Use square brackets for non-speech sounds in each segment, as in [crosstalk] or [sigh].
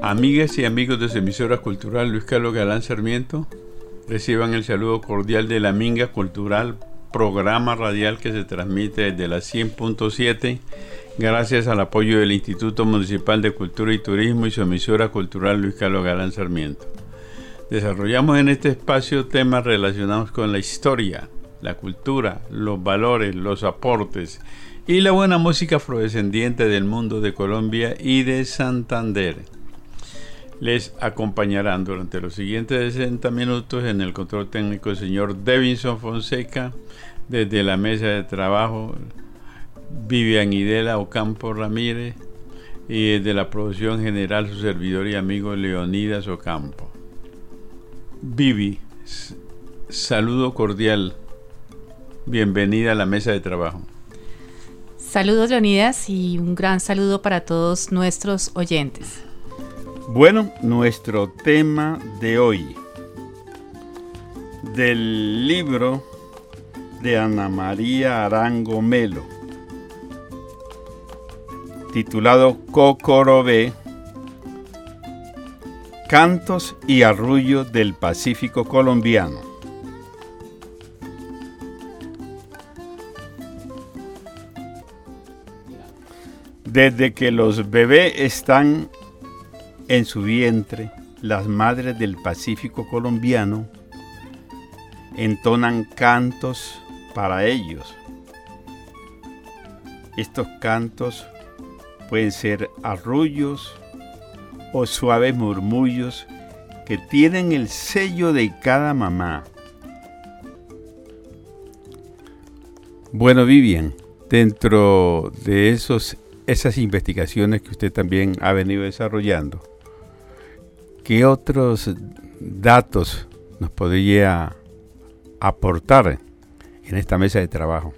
Amigas y amigos de su emisora cultural Luis Carlos Galán Sarmiento, reciban el saludo cordial de la Minga Cultural, programa radial que se transmite desde la 100.7 gracias al apoyo del Instituto Municipal de Cultura y Turismo y su emisora cultural Luis Carlos Galán Sarmiento. Desarrollamos en este espacio temas relacionados con la historia, la cultura, los valores, los aportes y la buena música afrodescendiente del mundo de Colombia y de Santander les acompañarán durante los siguientes 60 minutos en el control técnico el señor Devinson Fonseca, desde la mesa de trabajo Vivian Idela Ocampo Ramírez y desde la producción general su servidor y amigo Leonidas Ocampo. Vivi, saludo cordial, bienvenida a la mesa de trabajo. Saludos Leonidas y un gran saludo para todos nuestros oyentes. Bueno, nuestro tema de hoy, del libro de Ana María Arango Melo, titulado Cocorobé, Cantos y Arrullos del Pacífico Colombiano. Desde que los bebés están en su vientre, las madres del Pacífico colombiano entonan cantos para ellos. Estos cantos pueden ser arrullos o suaves murmullos que tienen el sello de cada mamá. Bueno, Vivian, dentro de esos, esas investigaciones que usted también ha venido desarrollando, ¿qué otros datos nos podría aportar en esta mesa de trabajo?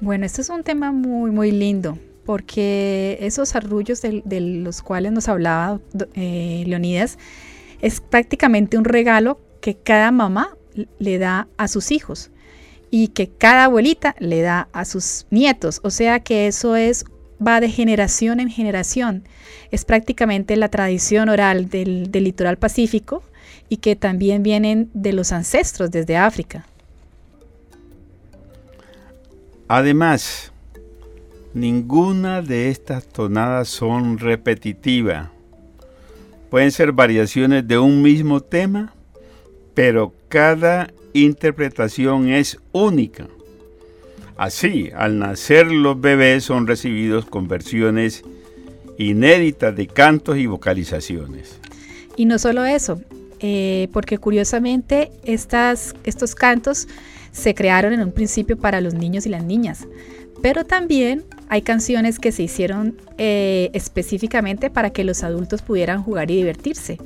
Bueno, este es un tema muy, muy lindo, porque esos arrullos de, los cuales nos hablaba eh, Leonidas es prácticamente un regalo que cada mamá le da a sus hijos y que cada abuelita le da a sus nietos. O sea que eso es va de generación en generación. Es prácticamente la tradición oral del, litoral pacífico y que también vienen de los ancestros desde África. Además, ninguna de estas tonadas son repetitivas. Pueden ser variaciones de un mismo tema, pero cada interpretación es única. Así, al nacer los bebés son recibidos con versiones inéditas de cantos y vocalizaciones. Y no solo eso, eh, porque curiosamente estas, estos cantos se crearon en un principio para los niños y las niñas, pero también hay canciones que se hicieron eh, específicamente para que los adultos pudieran jugar y divertirse.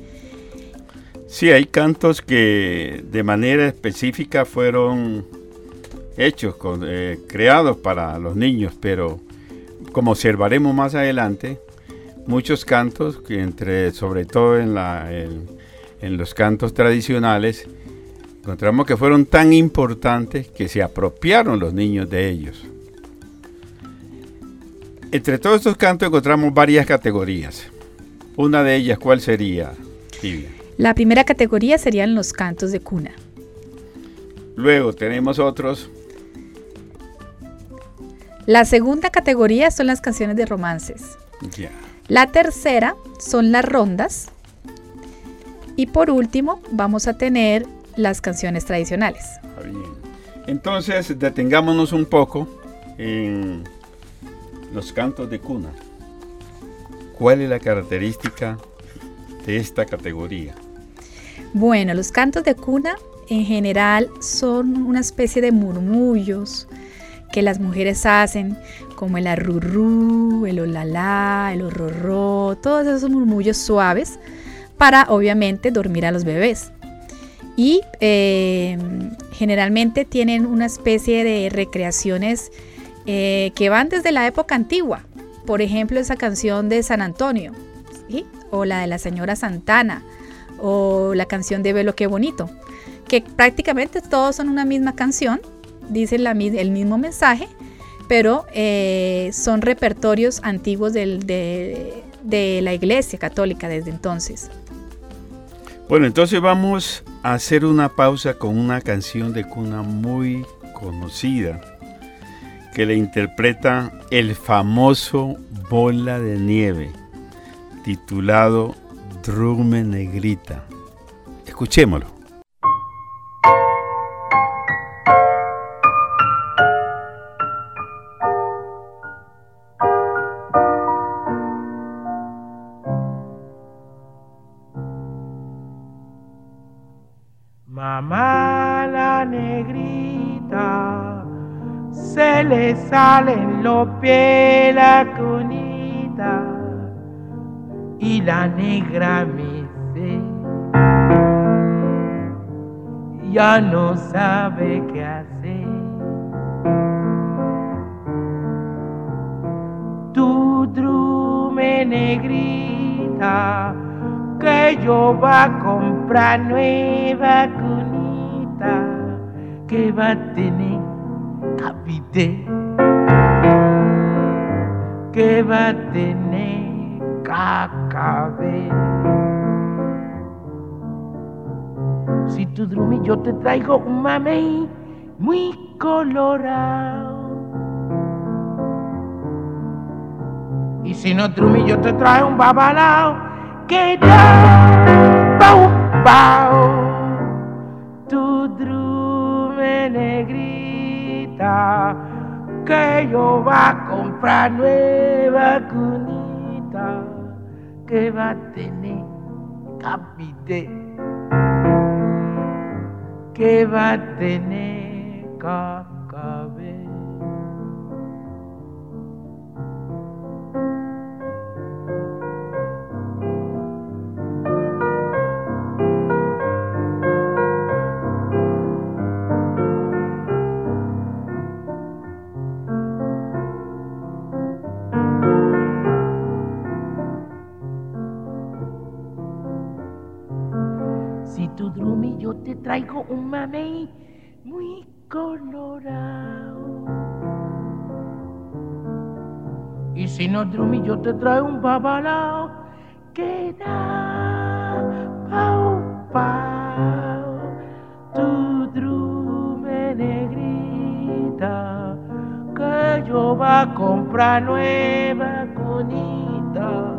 Sí, hay cantos que de manera específica fueron hechos, eh, creados para los niños, pero como observaremos más adelante, muchos cantos, que entre, sobre todo en, la, en los cantos tradicionales, encontramos que fueron tan importantes que se apropiaron los niños de ellos. Entre todos estos cantos encontramos varias categorías. Una de ellas, ¿cuál sería, La primera categoría serían los cantos de cuna. Luego tenemos otros la segunda categoría son las canciones de romances. La tercera son las rondas. Y por último, vamos a tener las canciones tradicionales. Entonces, detengámonos un poco en los cantos de cuna. ¿Cuál es la característica de esta categoría? Bueno, los cantos de cuna en general son una especie de murmullos, que las mujeres hacen, como el arrurú, el olalá, el horrorró, todos esos murmullos suaves para obviamente dormir a los bebés. Y eh, generalmente tienen una especie de recreaciones eh, que van desde la época antigua. Por ejemplo, esa canción de San Antonio, o la de la señora Santana, o la canción de Velo qué bonito, que prácticamente todos son una misma canción, dicen la, el mismo mensaje, pero eh, son repertorios antiguos de, de la Iglesia Católica desde entonces. Bueno, entonces vamos a hacer una pausa con una canción de cuna muy conocida que le interpreta el famoso Bola de Nieve, titulado Drume Negrita. Escuchémoslo. Drumi yo te traigo un mamey muy colorado. Y si no drumi yo te traigo un babalao que da pau pau tu drume negrita que yo va a comprar nueva cunita que va a tener capite que va a tener un mamey muy colorado. Y si no drumi yo te traigo un babalao que da pau pau. Tu drume negrita que yo va a comprar nueva conita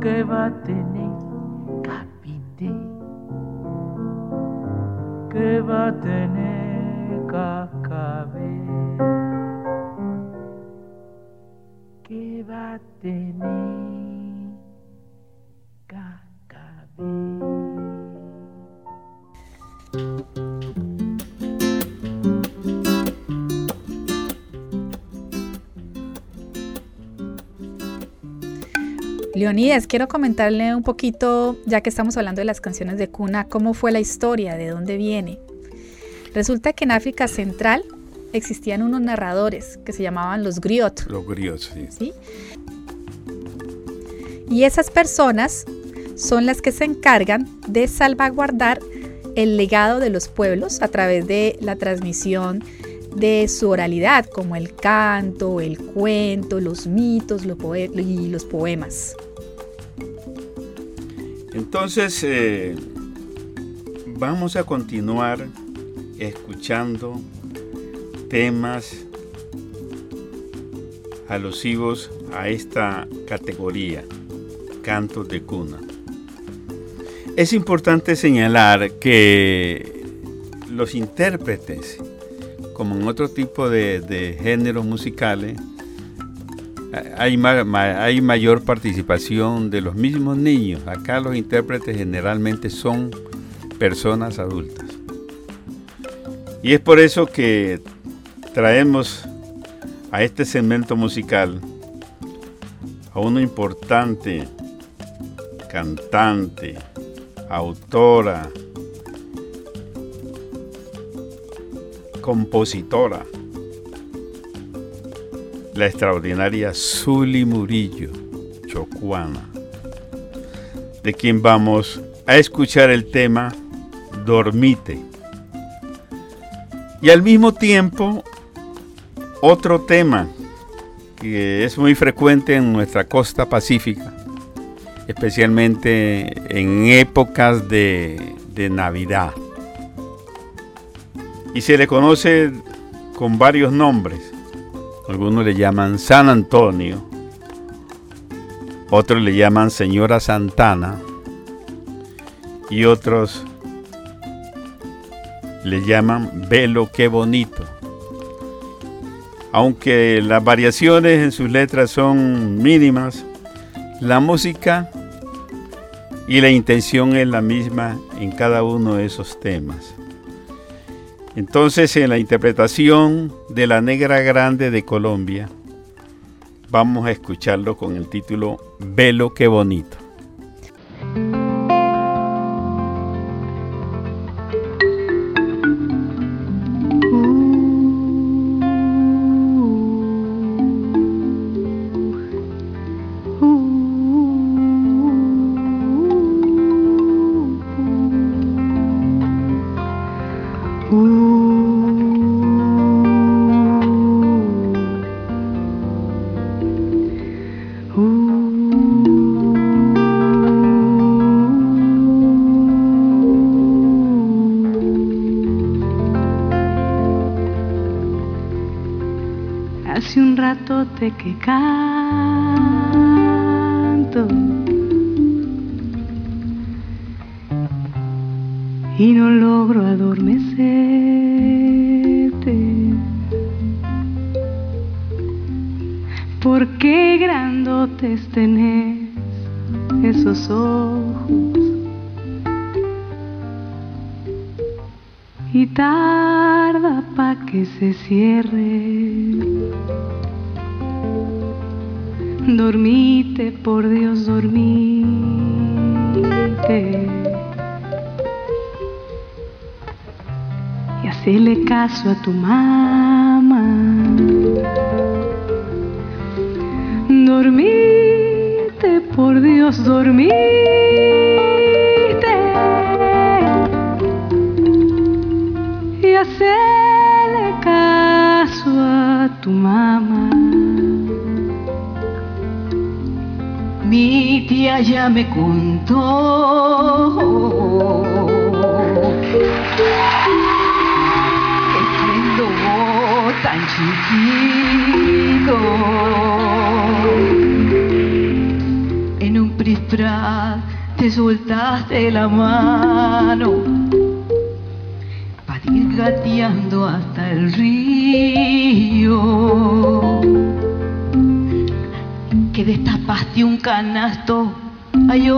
que va a tener que va a tener cacabé, que va a tener Leonidas, quiero comentarle un poquito, ya que estamos hablando de las canciones de cuna, cómo fue la historia, de dónde viene. Resulta que en África Central existían unos narradores que se llamaban los griots. Los griots, sí. ¿sí? Y esas personas son las que se encargan de salvaguardar el legado de los pueblos a través de la transmisión de su oralidad, como el canto, el cuento, los mitos y los poemas. Entonces, eh, vamos a continuar escuchando temas alusivos a esta categoría, cantos de cuna. Es importante señalar que los intérpretes, como en otro tipo de, de géneros musicales, hay, ma hay, mayor participación de los mismos niños. Acá los intérpretes generalmente son personas adultas. Y es por eso que traemos a este segmento musical a una importante cantante, autora, compositora, la extraordinaria Zuli Murillo, chocuana, de quien vamos a escuchar el tema Dormite. Y al mismo tiempo, otro tema que es muy frecuente en nuestra costa pacífica, especialmente en épocas de, de Navidad. Y se le conoce con varios nombres. Algunos le llaman San Antonio, otros le llaman Señora Santana y otros le llaman Velo qué bonito. Aunque las variaciones en sus letras son mínimas, la música y la intención es la misma en cada uno de esos temas. Entonces, en la interpretación de La Negra Grande de Colombia, vamos a escucharlo con el título Velo qué bonito. Que canto hacele caso a tu mamá. Dormite, por Dios, dormite. Y hacele caso a tu mamá. Mi tía ya me contó en un prisprat te soltaste la mano para ir gateando hasta el río que destapaste un canasto ay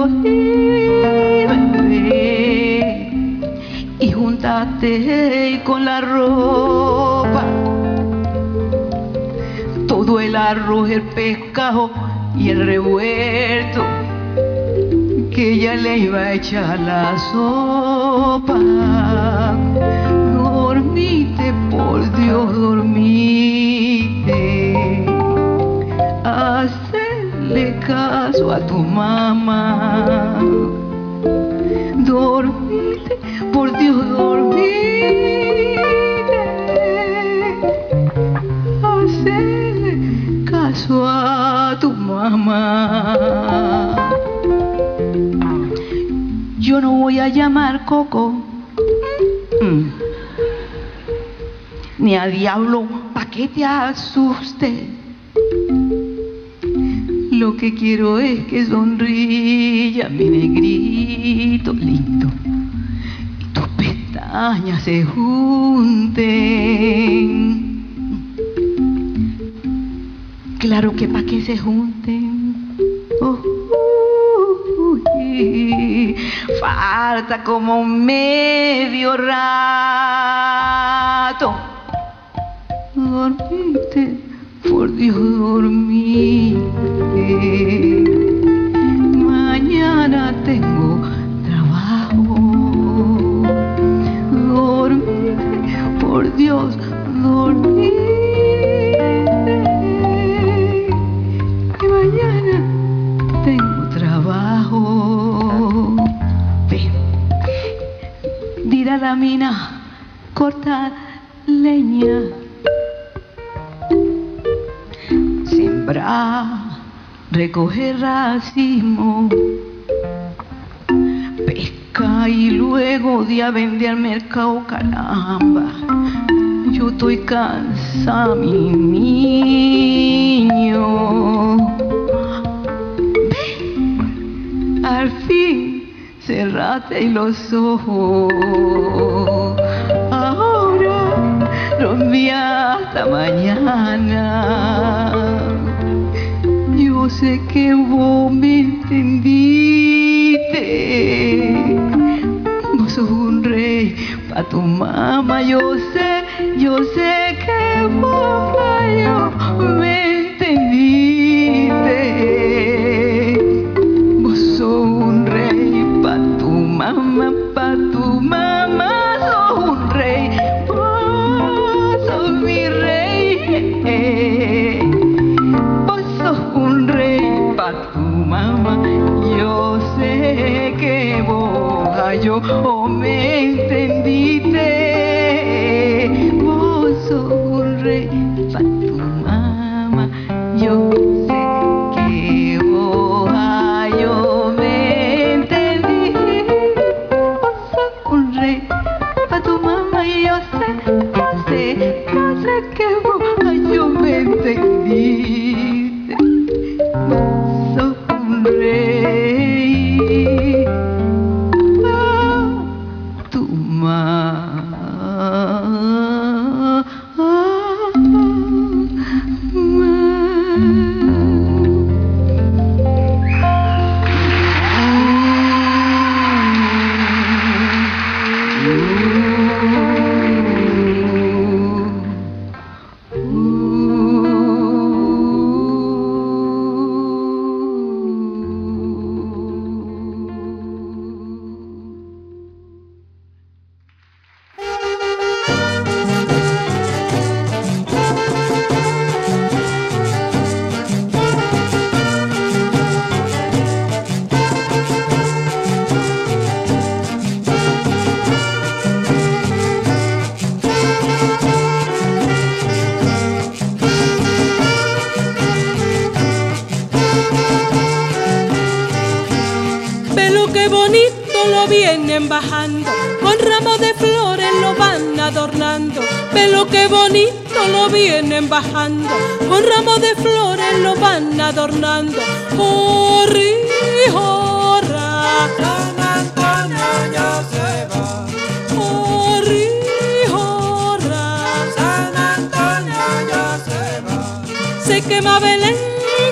bebé y juntaste con la ropa el arroz, el pescado y el revuelto que ella le iba a echar la sopa. Dormite, por Dios, dormite le caso a tu mamá. Dormite, por Dios, dormite. Mamá. Yo no voy a llamar Coco. Mm. Ni a diablo, pa' que te asuste lo que quiero es que sonría mi negrito lindo y tus pestañas se junten. Claro que pa' que se junten. Falta como medio rato. Dormite por Dios dormí. La mina, cortar leña, sembrar, recoger racimo, pesca y luego día vender al mercado, caramba. Yo estoy cansada, mi cerrate los ojos. Ahora dormí hasta mañana. Yo sé que vos me entendiste. Vos sos un rey pa' tu mamá, yo sé, yo sé que vos yo me vienen bajando, con ramos de flores lo van adornando. Ve lo que bonito lo vienen bajando, con ramos de flores lo van adornando. Jorri, jorra, San Antonio ya se va. Jorra, San Antonio ya se va. Se quema Belén,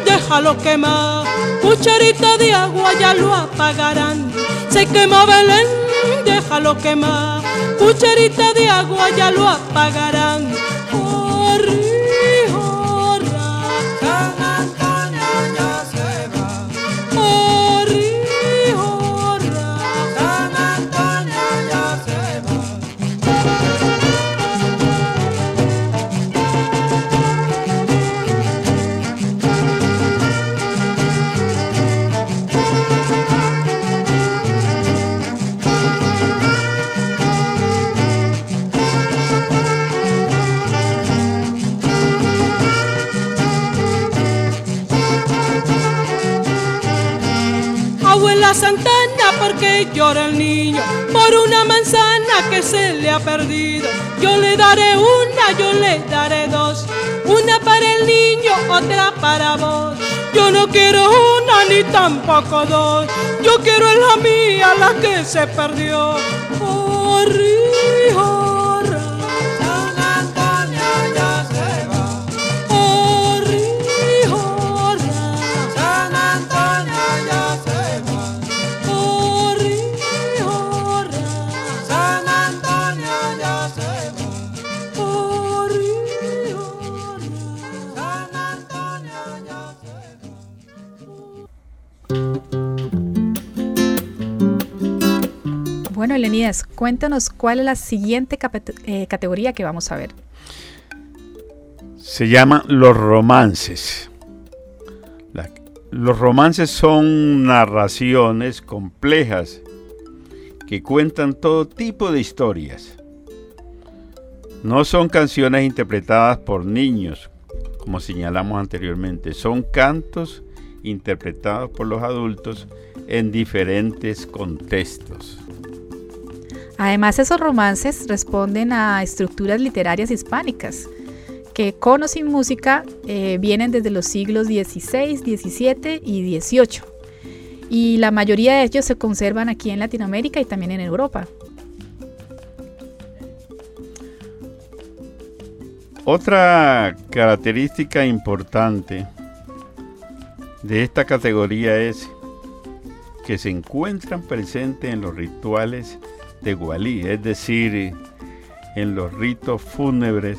déjalo quemar. Cucharita de agua ya lo apagarán. Se quema Belén, déjalo quemar. Cucharita de agua ya lo apagarán. Abuela Santana, porque llora el niño? Por una manzana que se le ha perdido. Yo le daré una, yo le daré dos. Una para el niño, otra para vos. Yo no quiero una ni tampoco dos. Yo quiero la mía, la que se perdió. Jorri, cuéntanos cuál es la siguiente eh, categoría que vamos a ver. Se llaman los romances. Los romances son narraciones complejas que cuentan todo tipo de historias. No son canciones interpretadas por niños, como señalamos anteriormente, son cantos interpretados por los adultos en diferentes contextos. Además, esos romances responden a estructuras literarias hispánicas, que con o sin música eh, vienen desde los siglos XVI, XVII y XVIII. Y la mayoría de ellos se conservan aquí en Latinoamérica y también en Europa. Otra característica importante de esta categoría es que se encuentran presentes en los rituales de Gualí, es decir, en los ritos fúnebres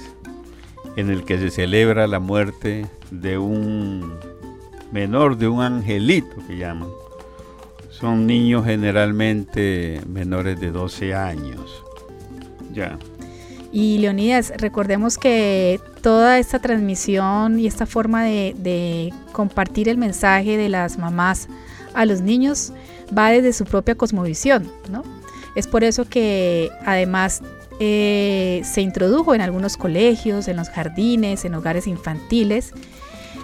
en el que se celebra la muerte de un menor, de un angelito que llaman. Son niños generalmente menores de 12 años. Ya. Y Leonidas, recordemos que toda esta transmisión y esta forma de, de, compartir el mensaje de las mamás a los niños va desde su propia cosmovisión, ¿no? Es por eso que además eh, se introdujo en algunos colegios, en los jardines, en hogares infantiles,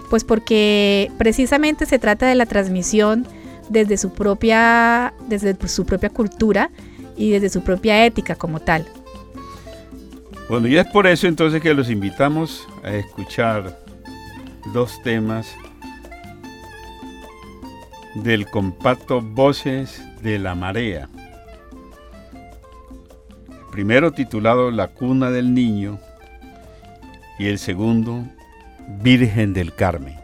pues porque precisamente se trata de la transmisión desde su propia, desde su propia cultura y desde su propia ética como tal. Bueno, y es por eso entonces que los invitamos a escuchar dos temas del compacto Voces de la Marea. Primero titulado La cuna del niño y el segundo Virgen del Carmen.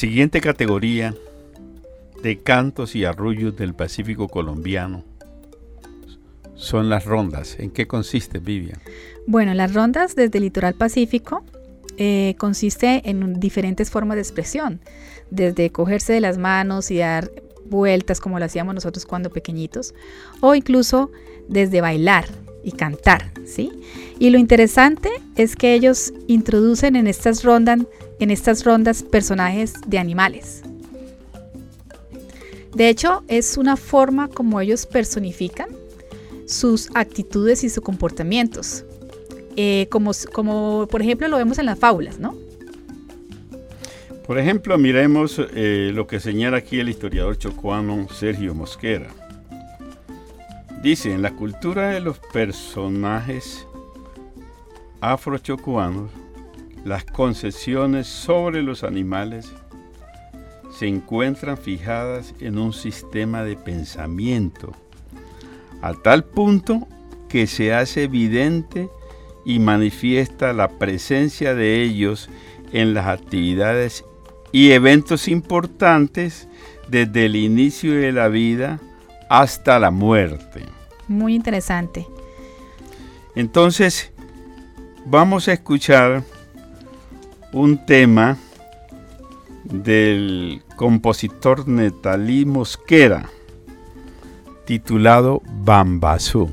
Siguiente categoría de cantos y arrullos del Pacífico colombiano son las rondas. ¿En qué consiste, Vivian? Bueno, las rondas desde el litoral pacífico eh, consiste en diferentes formas de expresión, desde cogerse de las manos y dar vueltas como lo hacíamos nosotros cuando pequeñitos, o incluso desde bailar y cantar, ¿sí? Y lo interesante es que ellos introducen en estas rondas, en estas rondas personajes de animales. De hecho, es una forma como ellos personifican sus actitudes y sus comportamientos. Eh, como, como por ejemplo lo vemos en las fábulas, ¿no? Por ejemplo, miremos eh, lo que señala aquí el historiador chocuano Sergio Mosquera. Dice, en la cultura de los personajes afrochocuanos, las concesiones sobre los animales se encuentran fijadas en un sistema de pensamiento, a tal punto que se hace evidente y manifiesta la presencia de ellos en las actividades y eventos importantes desde el inicio de la vida hasta la muerte. Muy interesante. Entonces, vamos a escuchar un tema del compositor Netalí Mosquera, titulado Bambasú.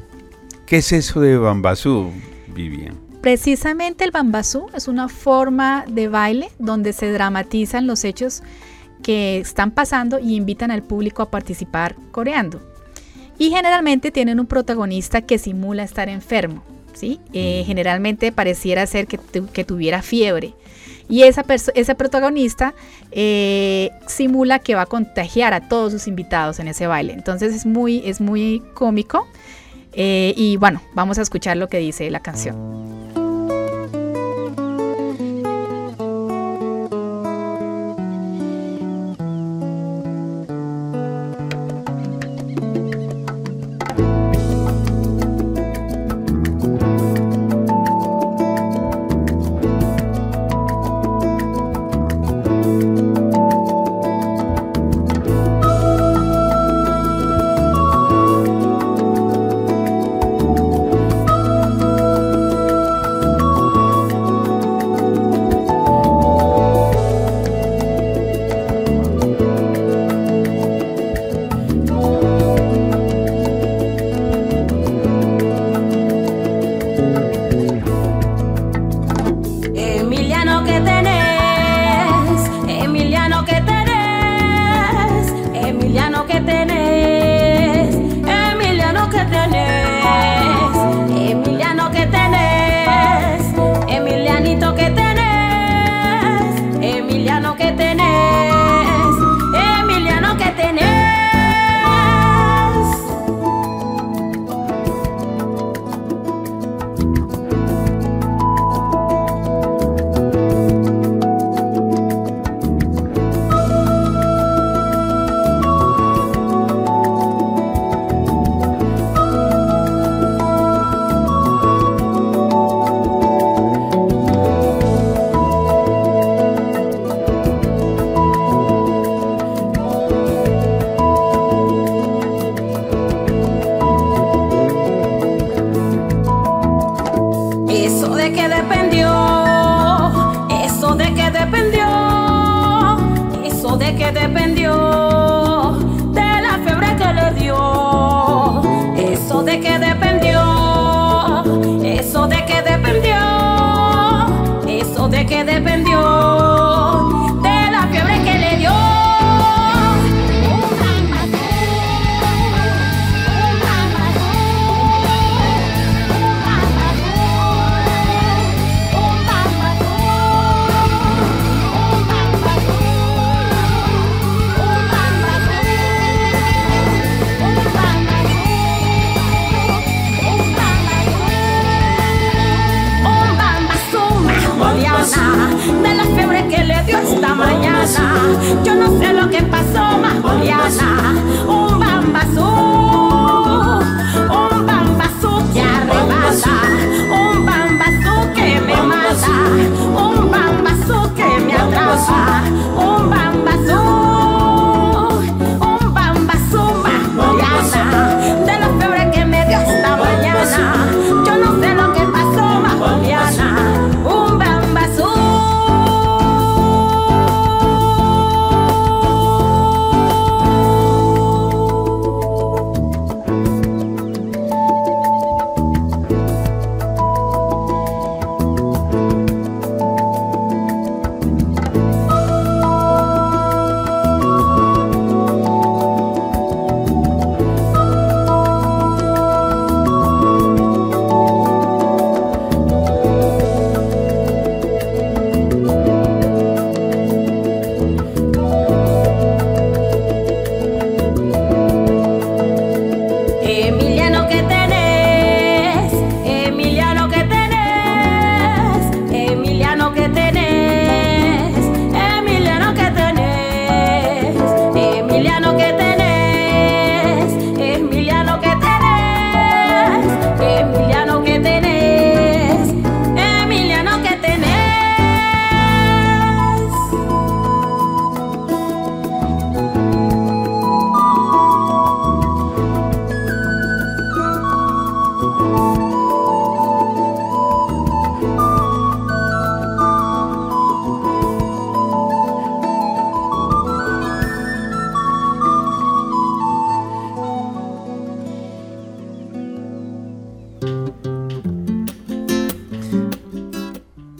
¿Qué es eso de Bambasú, Vivian? Precisamente el bambasú es una forma de baile donde se dramatizan los hechos que están pasando y invitan al público a participar coreando. Y generalmente tienen un protagonista que simula estar enfermo, ¿sí? Eh, generalmente pareciera ser que, que tuviera fiebre. Y esa ese protagonista eh, simula que va a contagiar a todos sus invitados en ese baile. Entonces es muy, es muy cómico. Eh, y bueno, vamos a escuchar lo que dice la canción.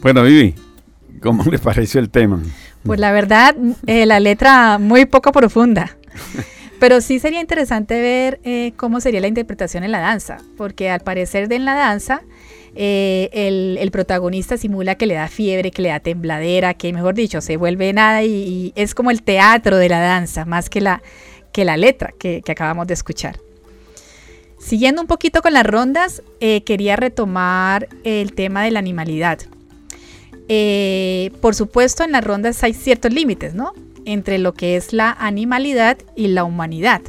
Bueno, Vivi, ¿cómo le pareció el tema? Pues la verdad, eh, la letra muy poco profunda. [laughs] Pero sí sería interesante ver eh, cómo sería la interpretación en la danza, porque al parecer de en la danza eh, el, el protagonista simula que le da fiebre, que le da tembladera, que mejor dicho, se vuelve nada y, y es como el teatro de la danza, más que la, que la letra que, que acabamos de escuchar. Siguiendo un poquito con las rondas, eh, quería retomar el tema de la animalidad. Eh, por supuesto, en las rondas hay ciertos límites, ¿no? Entre lo que es la animalidad y la humanidad.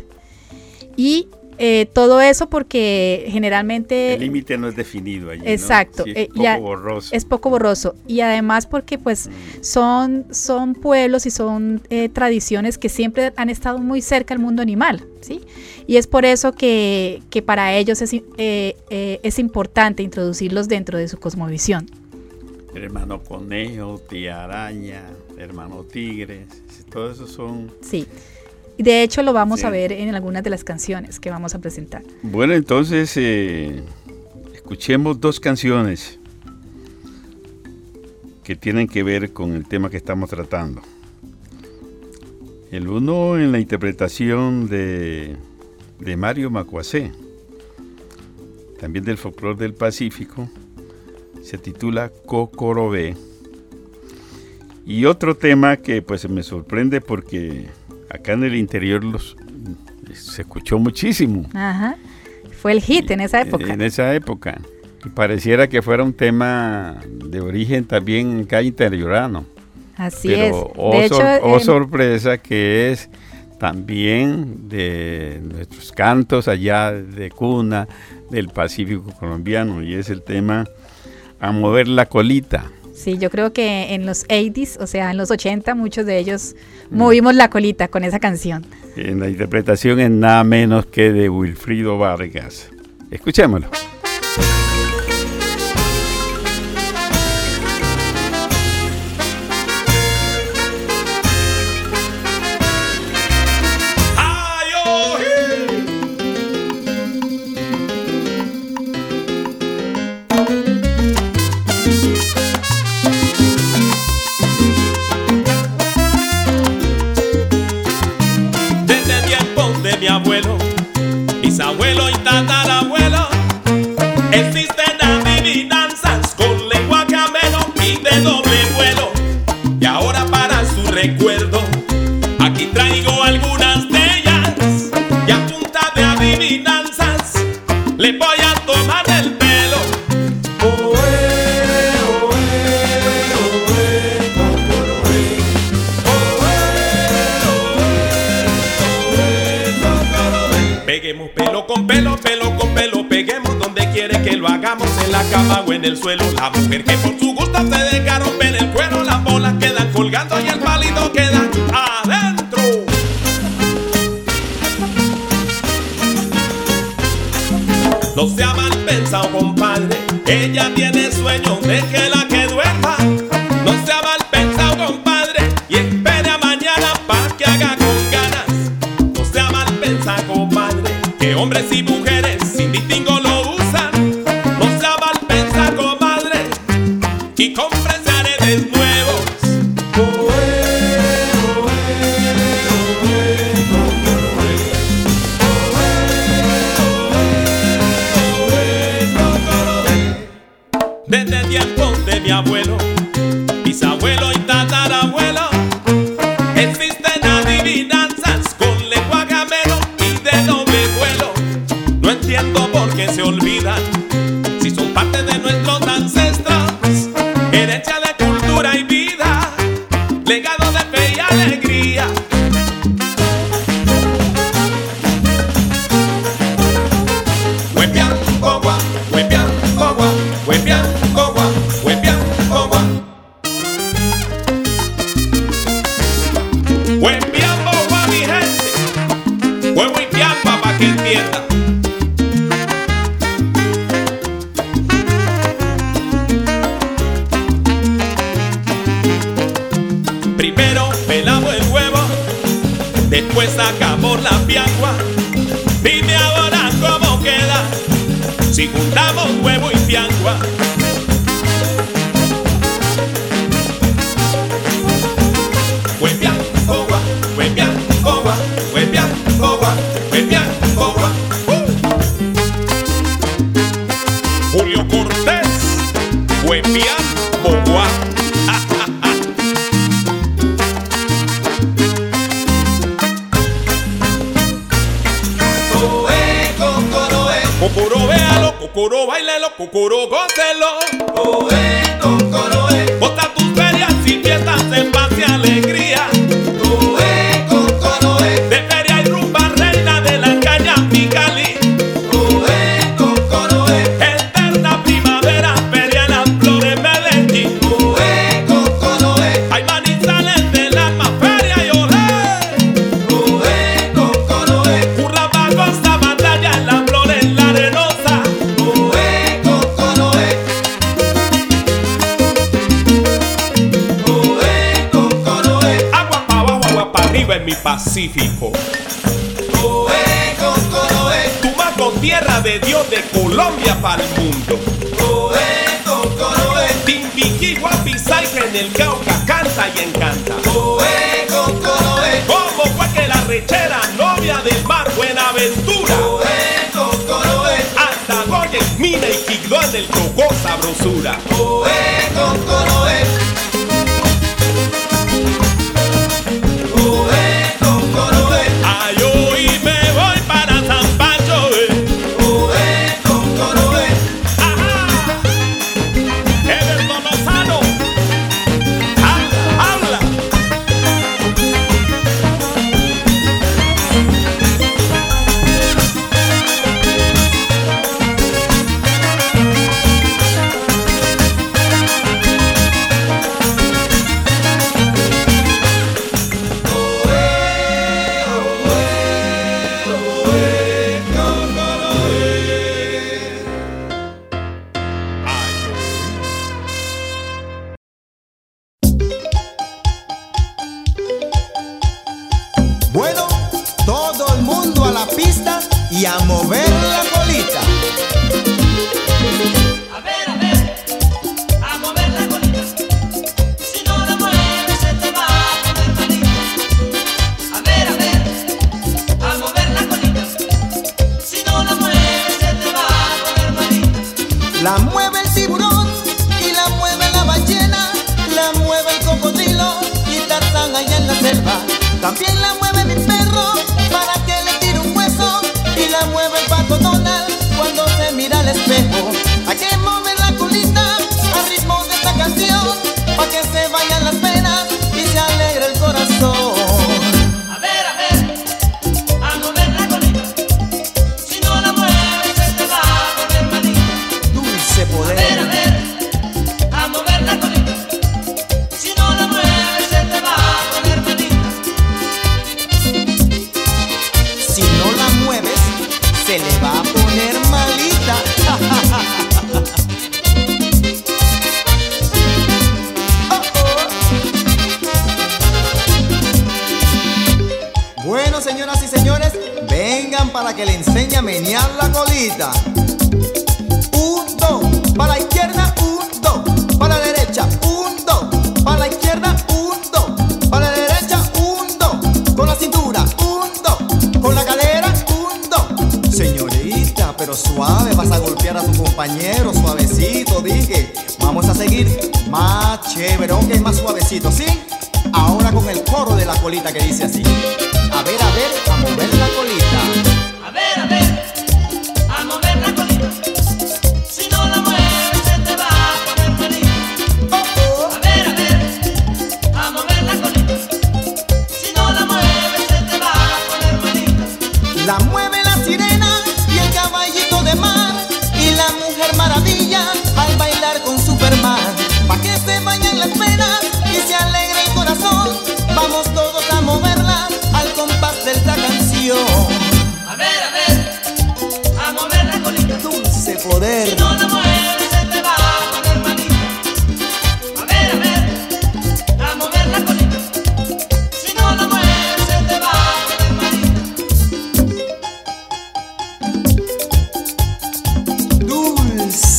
Y eh, todo eso porque generalmente... El límite no es definido allí. ¿no? Exacto. Sí, eh, es poco borroso. Es poco borroso. Y además porque pues son, son pueblos y son eh, tradiciones que siempre han estado muy cerca al mundo animal, ¿sí? Y es por eso que, que para ellos es, es importante introducirlos dentro de su cosmovisión. Hermano conejo, tía araña, hermano tigre, todo eso son... Sí. De hecho lo vamos Sí. a ver en algunas de las canciones que vamos a presentar. Bueno, entonces eh, escuchemos dos canciones que tienen que ver con el tema que estamos tratando. El uno en la interpretación de, de Mario Macuacé, también del folclore del Pacífico, se titula Cocorobé. Y otro tema que pues me sorprende porque acá en el interior los, se escuchó muchísimo. Ajá. Fue el hit en esa época. En esa época. Y pareciera que fuera un tema de origen también acá interiorano. Así Pero es. oh, De hecho, sor- oh, sorpresa que es también de nuestros cantos allá de cuna del Pacífico colombiano y es el tema a mover la colita. Sí, yo creo que en los 80s, o sea, en los 80, muchos de ellos Mm. movimos la colita con esa canción. En la interpretación es nada menos que de Wilfrido Vargas. Escuchémoslo. Le voy a tomar el pelo. Peguemos pelo con pelo, pelo con pelo, peguemos donde quiere que lo hagamos, en la cama o en el suelo. La mujer que por su gusto se deja romper el cuero, las bolas quedan colgando y el palito si juntamos huevo y piangua. Cocorô sabrosura. Oe, cocoro,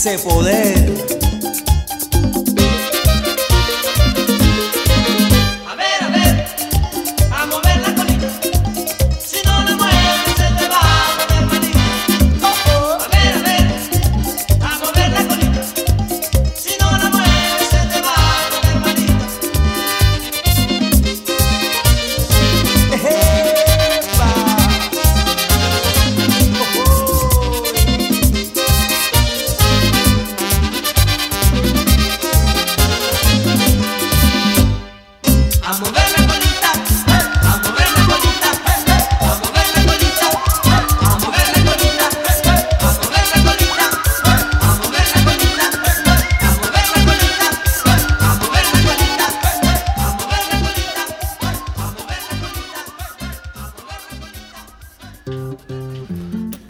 Dulce poder.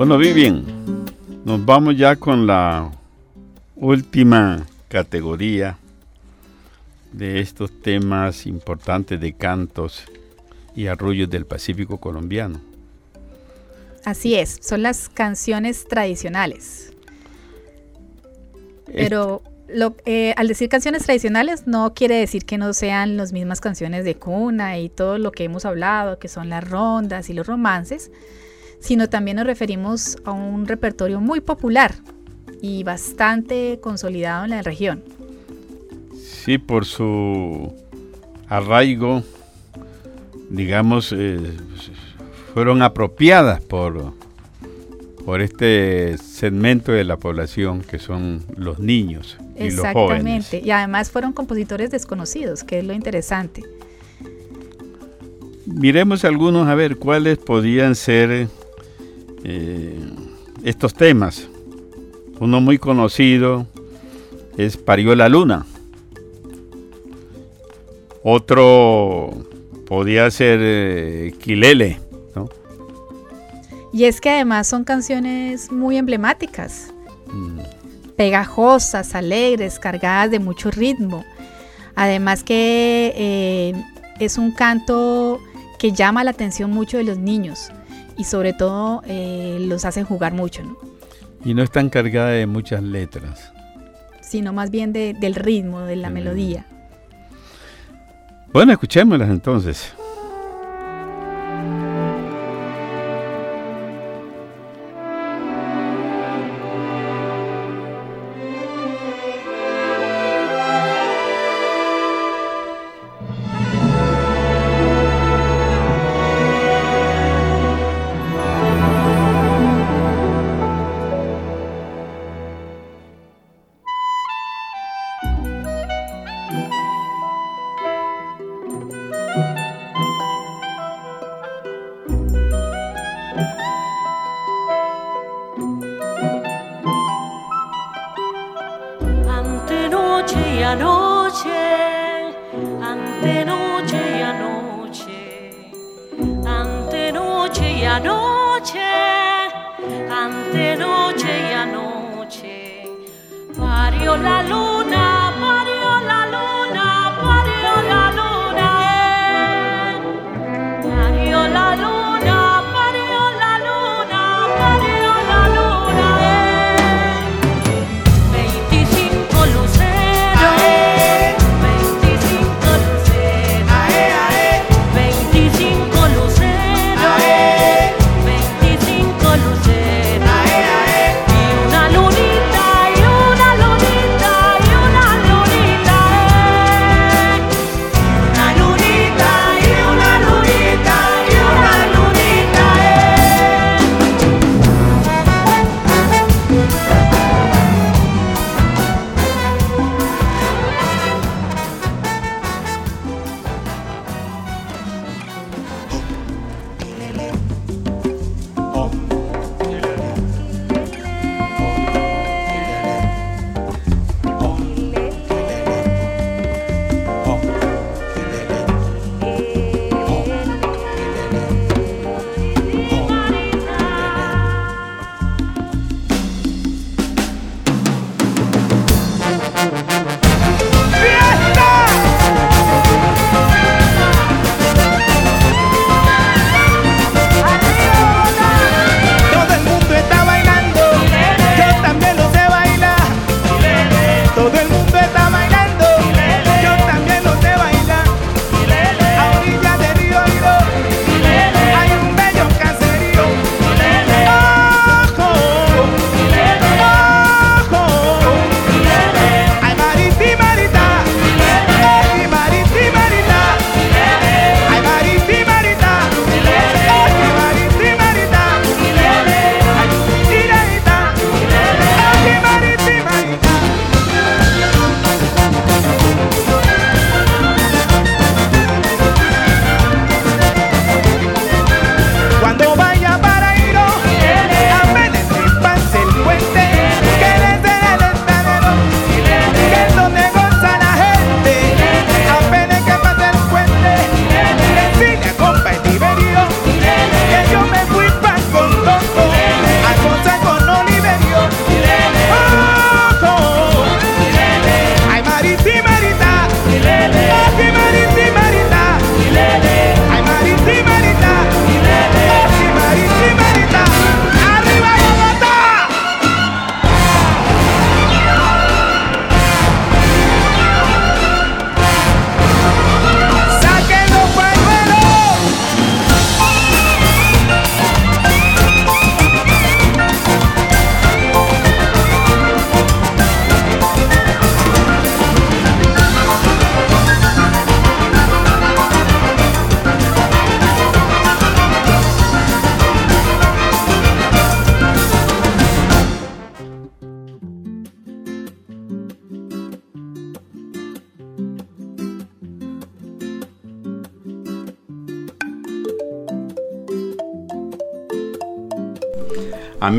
Bueno, Vivian, nos vamos ya con la última categoría de estos temas importantes de cantos y arrullos del Pacífico colombiano. Así es, son las canciones tradicionales. Pero lo- eh, al decir canciones tradicionales no quiere decir que no sean las mismas canciones de cuna y todo lo que hemos hablado, que son las rondas y los romances, sino también nos referimos a un repertorio muy popular y bastante consolidado en la región. Sí, por su arraigo, digamos, eh, fueron apropiadas por, por este segmento de la población que son los niños y los jóvenes. Exactamente. Y además fueron compositores desconocidos, que es lo interesante. Miremos algunos a ver cuáles podían ser eh, estos temas. Uno muy conocido es Parió la Luna. Otro podía ser eh, Quilele. ¿no? Y es que además son canciones muy emblemáticas, Mm, pegajosas, alegres, cargadas de mucho ritmo. Además que eh, es un canto que llama la atención mucho de los niños y sobre todo eh, los hacen jugar mucho, ¿no? Y no están cargadas de muchas letras. sino más bien de- del ritmo, de la Mm. melodía. Bueno, escuchémoslas entonces. Parió la luna,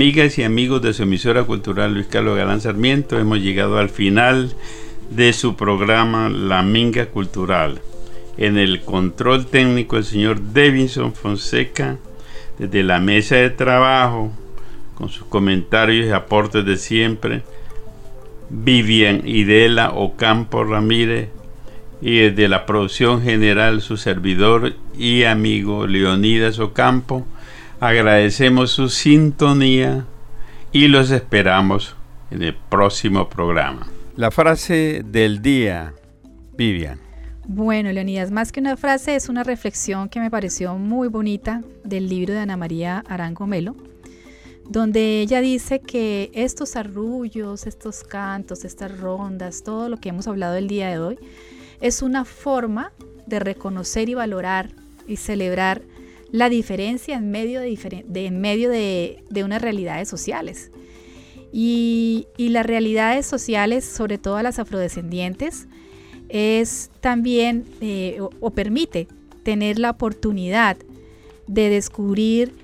Amigas y amigos de su emisora cultural Luis Carlos Galán Sarmiento, hemos llegado al final de su programa La Minga Cultural. En el control técnico el señor Davidson Fonseca, desde la mesa de trabajo, con sus comentarios y aportes de siempre, Vivian Idela Ocampo Ramírez, y desde la producción general su servidor y amigo Leonidas Ocampo, agradecemos su sintonía y los esperamos en el próximo programa. La frase del día, Vivian. Bueno, Leonidas, más que una frase, es una reflexión que me pareció muy bonita del libro de Ana María Arango Melo, donde ella dice que estos arrullos, estos cantos, estas rondas, todo lo que hemos hablado el día de hoy, es una forma de reconocer y valorar y celebrar la diferencia en medio de, en medio de, de unas realidades sociales. Y, y las realidades sociales, sobre todo a las afrodescendientes, es también eh, o, o permite tener la oportunidad de descubrir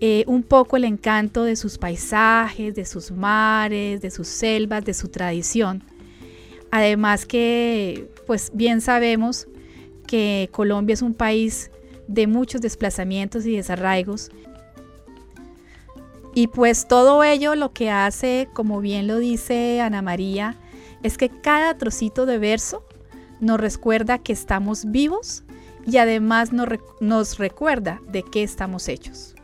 eh, un poco el encanto de sus paisajes, de sus mares, de sus selvas, de su tradición. Además que, pues bien sabemos que Colombia es un país de muchos desplazamientos y desarraigos. Y pues todo ello lo que hace, como bien lo dice Ana María, es que cada trocito de verso nos recuerda que estamos vivos y además nos, nos recuerda de qué estamos hechos.